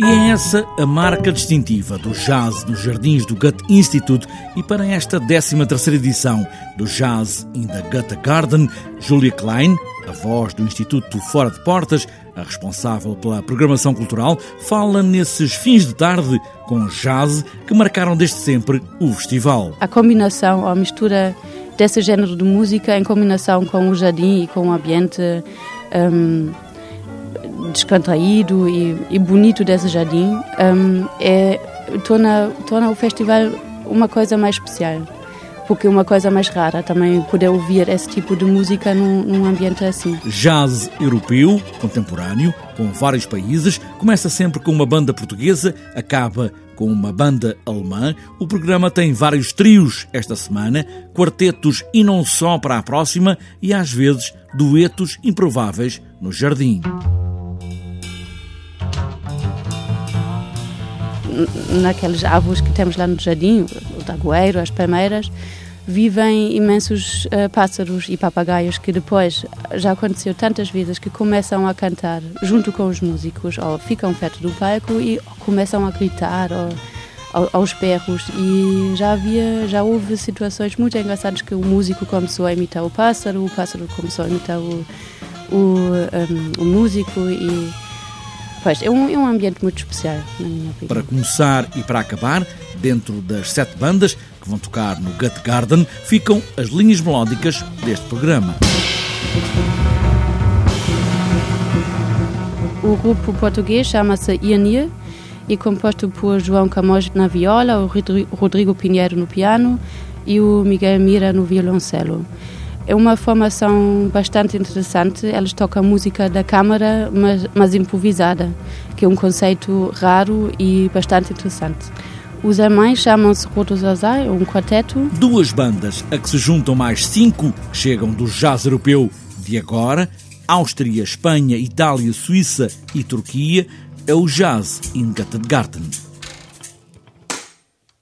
E é essa a marca distintiva do jazz nos jardins do Goethe Institute e para esta 13ª edição do Jazz in the Goethe Garden, Julia Klein, a voz do Instituto Fora de Portas, a responsável pela programação cultural, fala nesses fins de tarde com jazz que marcaram desde sempre o festival. A combinação, a mistura desse género de música em combinação com o jardim e com o ambiente um, descontraído e, e, bonito desse jardim um, é, torna, torna o festival uma coisa mais especial. Porque é uma coisa mais rara também poder ouvir esse tipo de música num, num ambiente assim. Jazz europeu, contemporâneo, com vários países, começa sempre com uma banda portuguesa, acaba com uma banda alemã. O programa tem vários trios esta semana, quartetos e não só para a próxima, e às vezes duetos improváveis no jardim. Naqueles árvores que temos lá no jardim, o tagoeiro, as palmeiras, vivem imensos uh, pássaros e papagaios que depois já aconteceu tantas vezes que começam a cantar junto com os músicos ou ficam perto do palco e começam a gritar ou, aos perros e já havia já houve situações muito engraçadas que o músico começou a imitar o pássaro o pássaro começou a imitar o, o, um, o músico e Pois, é um, é um ambiente muito especial, na minha opinião. Para começar e para acabar, dentro das sete bandas que vão tocar no Gut Garden, ficam as linhas melódicas deste programa. O grupo português chama-se Ianir e composto por João Camões na viola, o Rodrigo Pinheiro no piano e o Miguel Mira no violoncelo. É uma formação bastante interessante. Eles tocam música da câmara, mas, mas improvisada, que é um conceito raro e bastante interessante. Os alemães chamam-se Rotosazai, um quarteto. Duas bandas a que se juntam mais cinco chegam do jazz europeu de agora, Áustria, Espanha, Itália, Suíça e Turquia, é o Jazz in Garten.